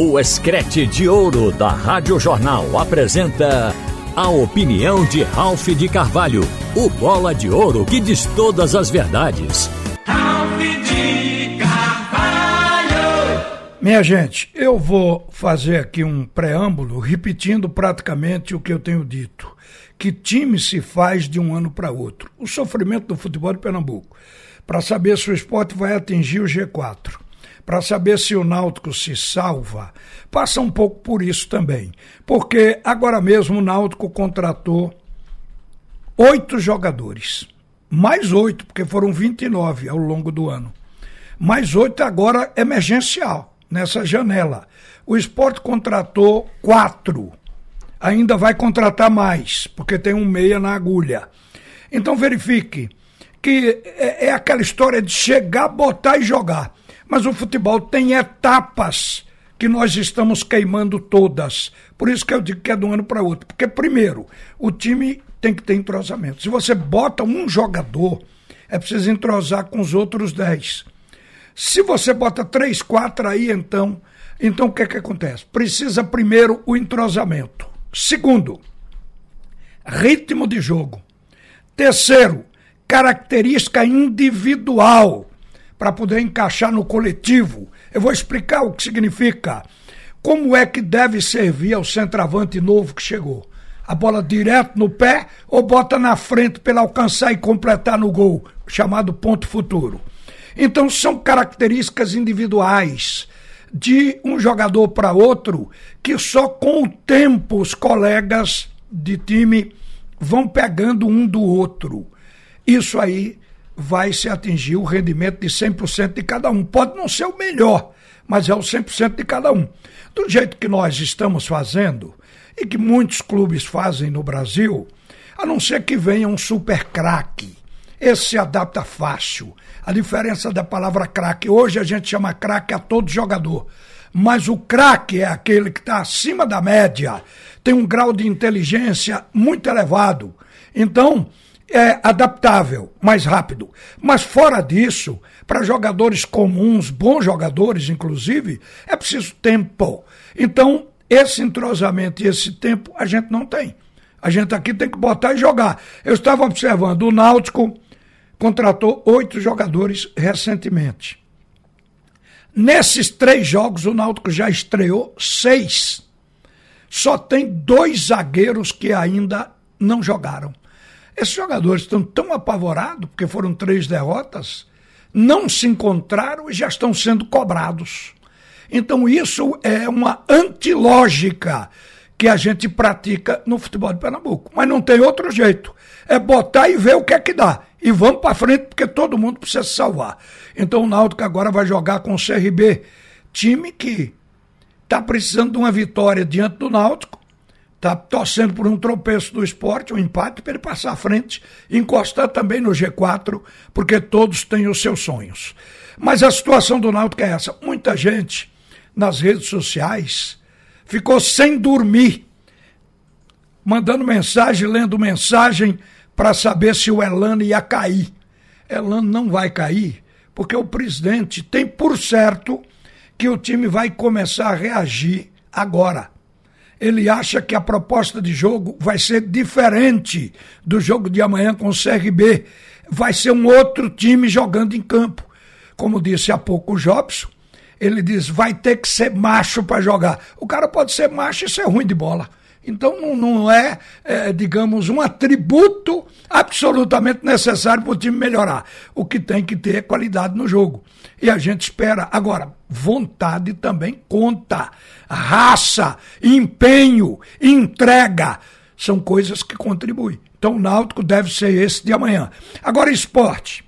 O Escrete de Ouro da Rádio Jornal apresenta a opinião de Ralph de Carvalho, o bola de ouro que diz todas as verdades. Ralph de Carvalho! Minha gente, eu vou fazer aqui um preâmbulo repetindo praticamente o que eu tenho dito. Que time se faz de um ano para outro? O sofrimento do futebol de Pernambuco. Para saber se o esporte vai atingir o G4 para saber se o Náutico se salva, passa um pouco por isso também. Porque agora mesmo o Náutico contratou oito jogadores. Mais oito, porque foram 29 ao longo do ano. Mais oito agora emergencial, nessa janela. O esporte contratou quatro. Ainda vai contratar mais, porque tem um meia na agulha. Então verifique que é, é aquela história de chegar, botar e jogar. Mas o futebol tem etapas que nós estamos queimando todas. Por isso que eu digo que é de um ano para outro. Porque, primeiro, o time tem que ter entrosamento. Se você bota um jogador, é preciso entrosar com os outros dez. Se você bota três, quatro aí, então, então o que é que acontece? Precisa primeiro o entrosamento. Segundo, ritmo de jogo. Terceiro, característica individual para poder encaixar no coletivo. Eu vou explicar o que significa. Como é que deve servir ao centroavante novo que chegou? A bola direto no pé ou bota na frente para alcançar e completar no gol, chamado ponto futuro? Então são características individuais de um jogador para outro que só com o tempo os colegas de time vão pegando um do outro. Isso aí vai se atingir o rendimento de 100% de cada um. Pode não ser o melhor, mas é o 100% de cada um. Do jeito que nós estamos fazendo, e que muitos clubes fazem no Brasil, a não ser que venha um super craque. Esse se adapta fácil. A diferença da palavra craque, hoje a gente chama craque a todo jogador. Mas o craque é aquele que está acima da média, tem um grau de inteligência muito elevado. Então, é adaptável, mais rápido. Mas fora disso, para jogadores comuns, bons jogadores inclusive, é preciso tempo. Então, esse entrosamento e esse tempo a gente não tem. A gente aqui tem que botar e jogar. Eu estava observando, o Náutico contratou oito jogadores recentemente. Nesses três jogos, o Náutico já estreou seis. Só tem dois zagueiros que ainda não jogaram. Esses jogadores estão tão apavorados, porque foram três derrotas, não se encontraram e já estão sendo cobrados. Então, isso é uma antilógica que a gente pratica no futebol de Pernambuco. Mas não tem outro jeito. É botar e ver o que é que dá. E vamos para frente, porque todo mundo precisa se salvar. Então, o Náutico agora vai jogar com o CRB, time que está precisando de uma vitória diante do Náutico Está torcendo por um tropeço do esporte, um empate, para ele passar à frente, encostar também no G4, porque todos têm os seus sonhos. Mas a situação do Náutico é essa. Muita gente nas redes sociais ficou sem dormir, mandando mensagem, lendo mensagem para saber se o Elano ia cair. Elano não vai cair, porque o presidente tem por certo que o time vai começar a reagir agora ele acha que a proposta de jogo vai ser diferente do jogo de amanhã com o CRB. Vai ser um outro time jogando em campo. Como disse há pouco o Jobson, ele diz: vai ter que ser macho para jogar. O cara pode ser macho e ser ruim de bola. Então não, não é, é, digamos, um atributo absolutamente necessário para o time melhorar. O que tem que ter é qualidade no jogo. E a gente espera. Agora, vontade também conta. Raça, empenho, entrega são coisas que contribuem. Então o Náutico deve ser esse de amanhã. Agora, esporte.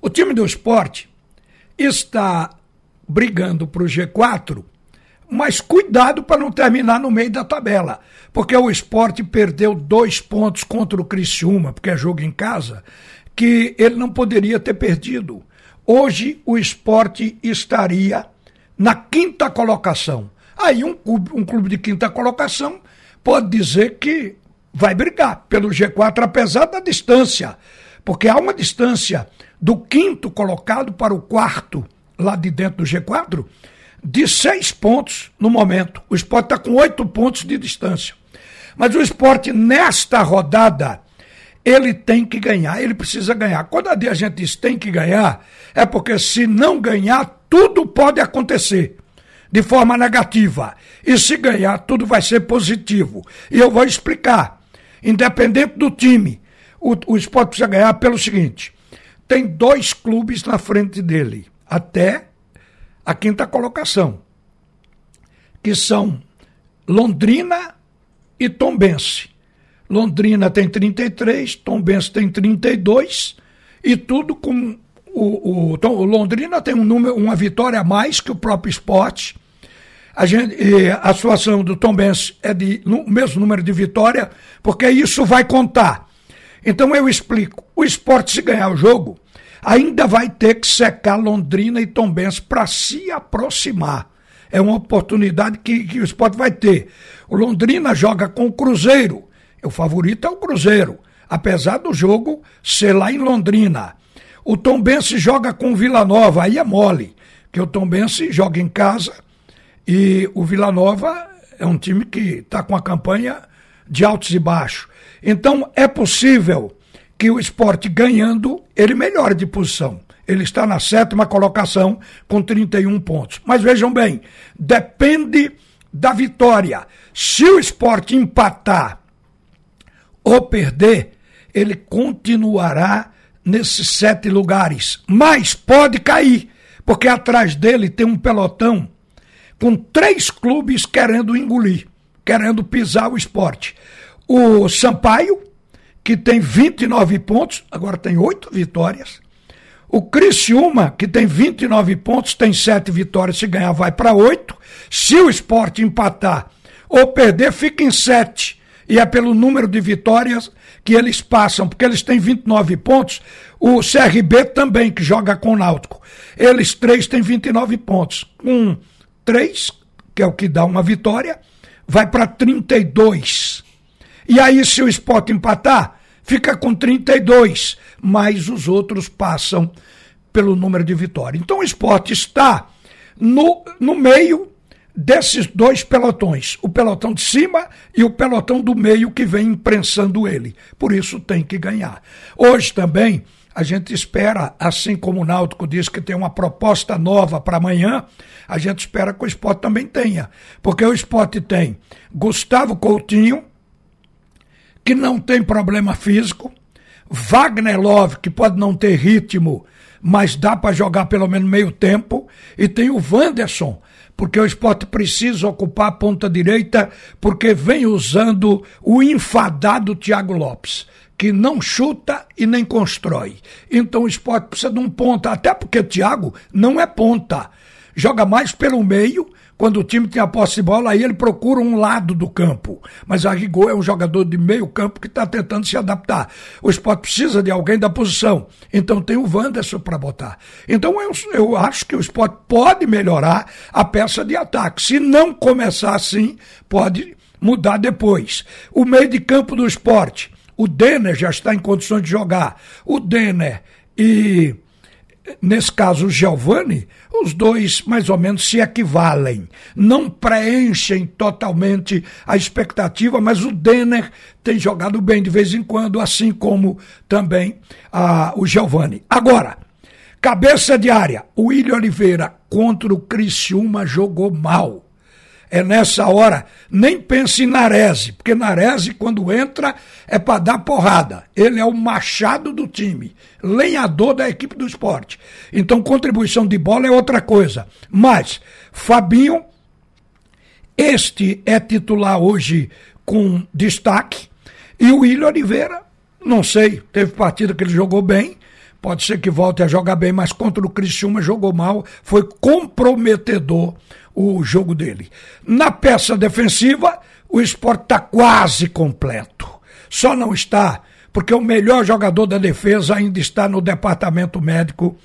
O time do esporte está brigando para o G4 mas cuidado para não terminar no meio da tabela, porque o esporte perdeu dois pontos contra o Criciúma, porque é jogo em casa, que ele não poderia ter perdido. Hoje o esporte estaria na quinta colocação. Aí um clube, um clube de quinta colocação pode dizer que vai brigar pelo G4, apesar da distância, porque há uma distância do quinto colocado para o quarto, lá de dentro do G4, de seis pontos no momento. O esporte está com oito pontos de distância. Mas o esporte, nesta rodada, ele tem que ganhar, ele precisa ganhar. Quando a gente diz tem que ganhar, é porque se não ganhar, tudo pode acontecer de forma negativa. E se ganhar, tudo vai ser positivo. E eu vou explicar. Independente do time, o, o esporte precisa ganhar pelo seguinte: tem dois clubes na frente dele, até a quinta colocação, que são Londrina e Tombense. Londrina tem 33, Tombense tem 32, e tudo com o, o, o, Londrina tem um número, uma vitória a mais que o próprio esporte. A, gente, a situação do Tom Benz é de o mesmo número de vitória, porque isso vai contar. Então eu explico. O esporte, se ganhar o jogo, ainda vai ter que secar Londrina e Tom Benz para se aproximar. É uma oportunidade que, que o esporte vai ter. O Londrina joga com o Cruzeiro. O favorito é o Cruzeiro, apesar do jogo ser lá em Londrina. O Tombense joga com o Vila Nova, aí é mole, que o Tombense joga em casa e o Vila Nova é um time que está com a campanha de altos e baixos. Então é possível que o esporte ganhando, ele melhore de posição. Ele está na sétima colocação com 31 pontos. Mas vejam bem, depende da vitória. Se o esporte empatar ou perder, ele continuará nesses sete lugares, mas pode cair, porque atrás dele tem um pelotão com três clubes querendo engolir, querendo pisar o esporte. O Sampaio, que tem 29 pontos, agora tem oito vitórias. O Criciúma, que tem 29 pontos, tem sete vitórias, se ganhar vai para oito. Se o esporte empatar ou perder, fica em sete. E é pelo número de vitórias que eles passam, porque eles têm 29 pontos. O CRB também, que joga com o Náutico. Eles três têm 29 pontos. Com três, que é o que dá uma vitória, vai para 32. E aí, se o Sport empatar, fica com 32. Mas os outros passam pelo número de vitórias. Então o Sport está no, no meio desses dois pelotões, o pelotão de cima e o pelotão do meio que vem imprensando ele. Por isso tem que ganhar. Hoje também a gente espera, assim como o Náutico diz que tem uma proposta nova para amanhã, a gente espera que o esporte também tenha. Porque o esporte tem Gustavo Coutinho, que não tem problema físico, Wagner Love, que pode não ter ritmo, mas dá para jogar pelo menos meio tempo, e tem o Wanderson, porque o esporte precisa ocupar a ponta direita, porque vem usando o enfadado Thiago Lopes, que não chuta e nem constrói. Então o esporte precisa de um ponta, até porque Thiago não é ponta. Joga mais pelo meio quando o time tem a posse de bola, aí ele procura um lado do campo. Mas a rigor é um jogador de meio campo que está tentando se adaptar. O esporte precisa de alguém da posição. Então tem o Wanderson para botar. Então eu, eu acho que o esporte pode melhorar a peça de ataque. Se não começar assim, pode mudar depois. O meio de campo do esporte. O Denner já está em condições de jogar. O Denner e nesse caso o Giovanni, os dois mais ou menos se equivalem. Não preenchem totalmente a expectativa, mas o Denner tem jogado bem de vez em quando, assim como também ah, o Giovanni. Agora, cabeça de área, o William Oliveira contra o Criciúma jogou mal é nessa hora, nem pense em Narese, porque Narese, quando entra, é para dar porrada. Ele é o machado do time, lenhador da equipe do esporte. Então, contribuição de bola é outra coisa. Mas, Fabinho, este é titular hoje com destaque, e o William Oliveira, não sei, teve partida que ele jogou bem, pode ser que volte a jogar bem, mas contra o Criciúma jogou mal, foi comprometedor o jogo dele. Na peça defensiva, o esporte está quase completo. Só não está porque o melhor jogador da defesa ainda está no departamento médico,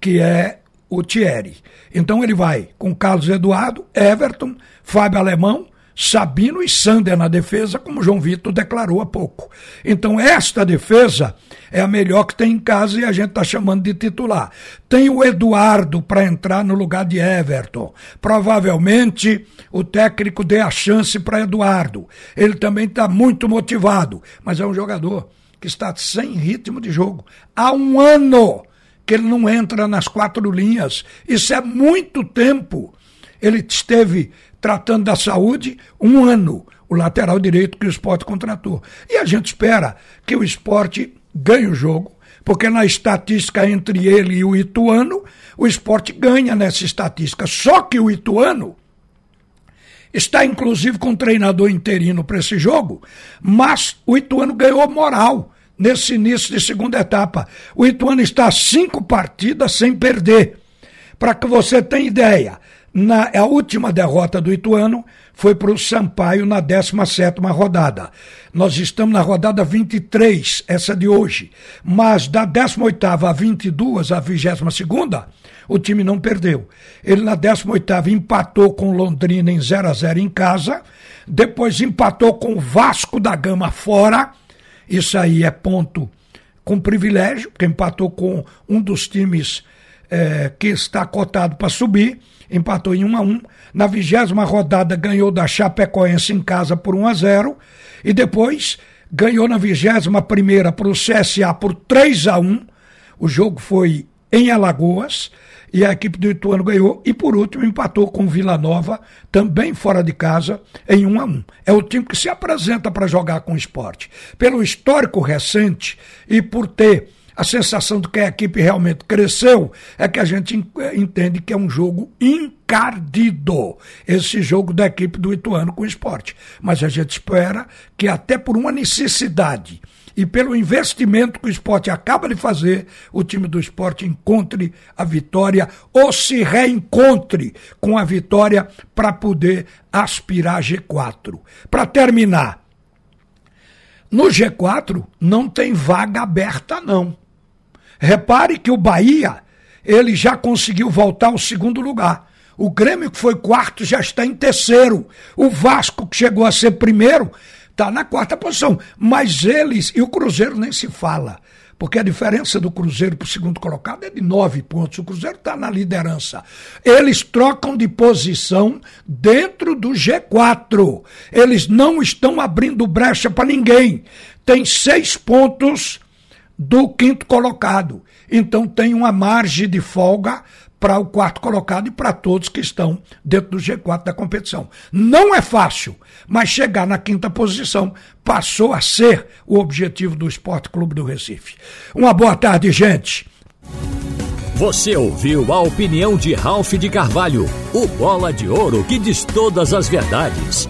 que é o Thierry. Então ele vai com Carlos Eduardo, Everton, Fábio Alemão, Sabino e Sander na defesa, como João Vitor declarou há pouco. Então, esta defesa é a melhor que tem em casa e a gente está chamando de titular. Tem o Eduardo para entrar no lugar de Everton. Provavelmente o técnico dê a chance para Eduardo. Ele também está muito motivado, mas é um jogador que está sem ritmo de jogo. Há um ano que ele não entra nas quatro linhas. Isso é muito tempo. Ele esteve tratando da saúde um ano, o lateral direito que o esporte contratou. E a gente espera que o esporte ganhe o jogo, porque na estatística entre ele e o Ituano, o esporte ganha nessa estatística. Só que o Ituano está inclusive com um treinador interino para esse jogo, mas o Ituano ganhou moral nesse início de segunda etapa. O Ituano está cinco partidas sem perder. Para que você tenha ideia, na, a última derrota do Ituano foi para o Sampaio na 17 rodada. Nós estamos na rodada 23, essa de hoje. Mas da 18 a 22, a 22, o time não perdeu. Ele na 18 empatou com Londrina em 0 a 0 em casa, depois empatou com o Vasco da Gama fora. Isso aí é ponto com privilégio, porque empatou com um dos times é, que está cotado para subir empatou em 1 a 1 Na vigésima rodada ganhou da Chapecoense em casa por 1 a 0 e depois ganhou na vigésima primeira para o CSA por 3 a 1 O jogo foi em Alagoas e a equipe do Ituano ganhou e por último empatou com Vila Nova, também fora de casa, em 1 a 1. É o time que se apresenta para jogar com o esporte. Pelo histórico recente e por ter a sensação de que a equipe realmente cresceu é que a gente entende que é um jogo encardido, esse jogo da equipe do Ituano com o esporte. Mas a gente espera que até por uma necessidade e pelo investimento que o esporte acaba de fazer, o time do esporte encontre a vitória ou se reencontre com a vitória para poder aspirar G4. Para terminar, no G4 não tem vaga aberta, não. Repare que o Bahia, ele já conseguiu voltar ao segundo lugar. O Grêmio, que foi quarto, já está em terceiro. O Vasco, que chegou a ser primeiro, está na quarta posição. Mas eles, e o Cruzeiro nem se fala, porque a diferença do Cruzeiro para o segundo colocado é de nove pontos. O Cruzeiro está na liderança. Eles trocam de posição dentro do G4. Eles não estão abrindo brecha para ninguém. Tem seis pontos do quinto colocado. Então tem uma margem de folga para o quarto colocado e para todos que estão dentro do G4 da competição. Não é fácil, mas chegar na quinta posição passou a ser o objetivo do Esporte Clube do Recife. Uma boa tarde, gente. Você ouviu a opinião de Ralph de Carvalho, o bola de ouro que diz todas as verdades.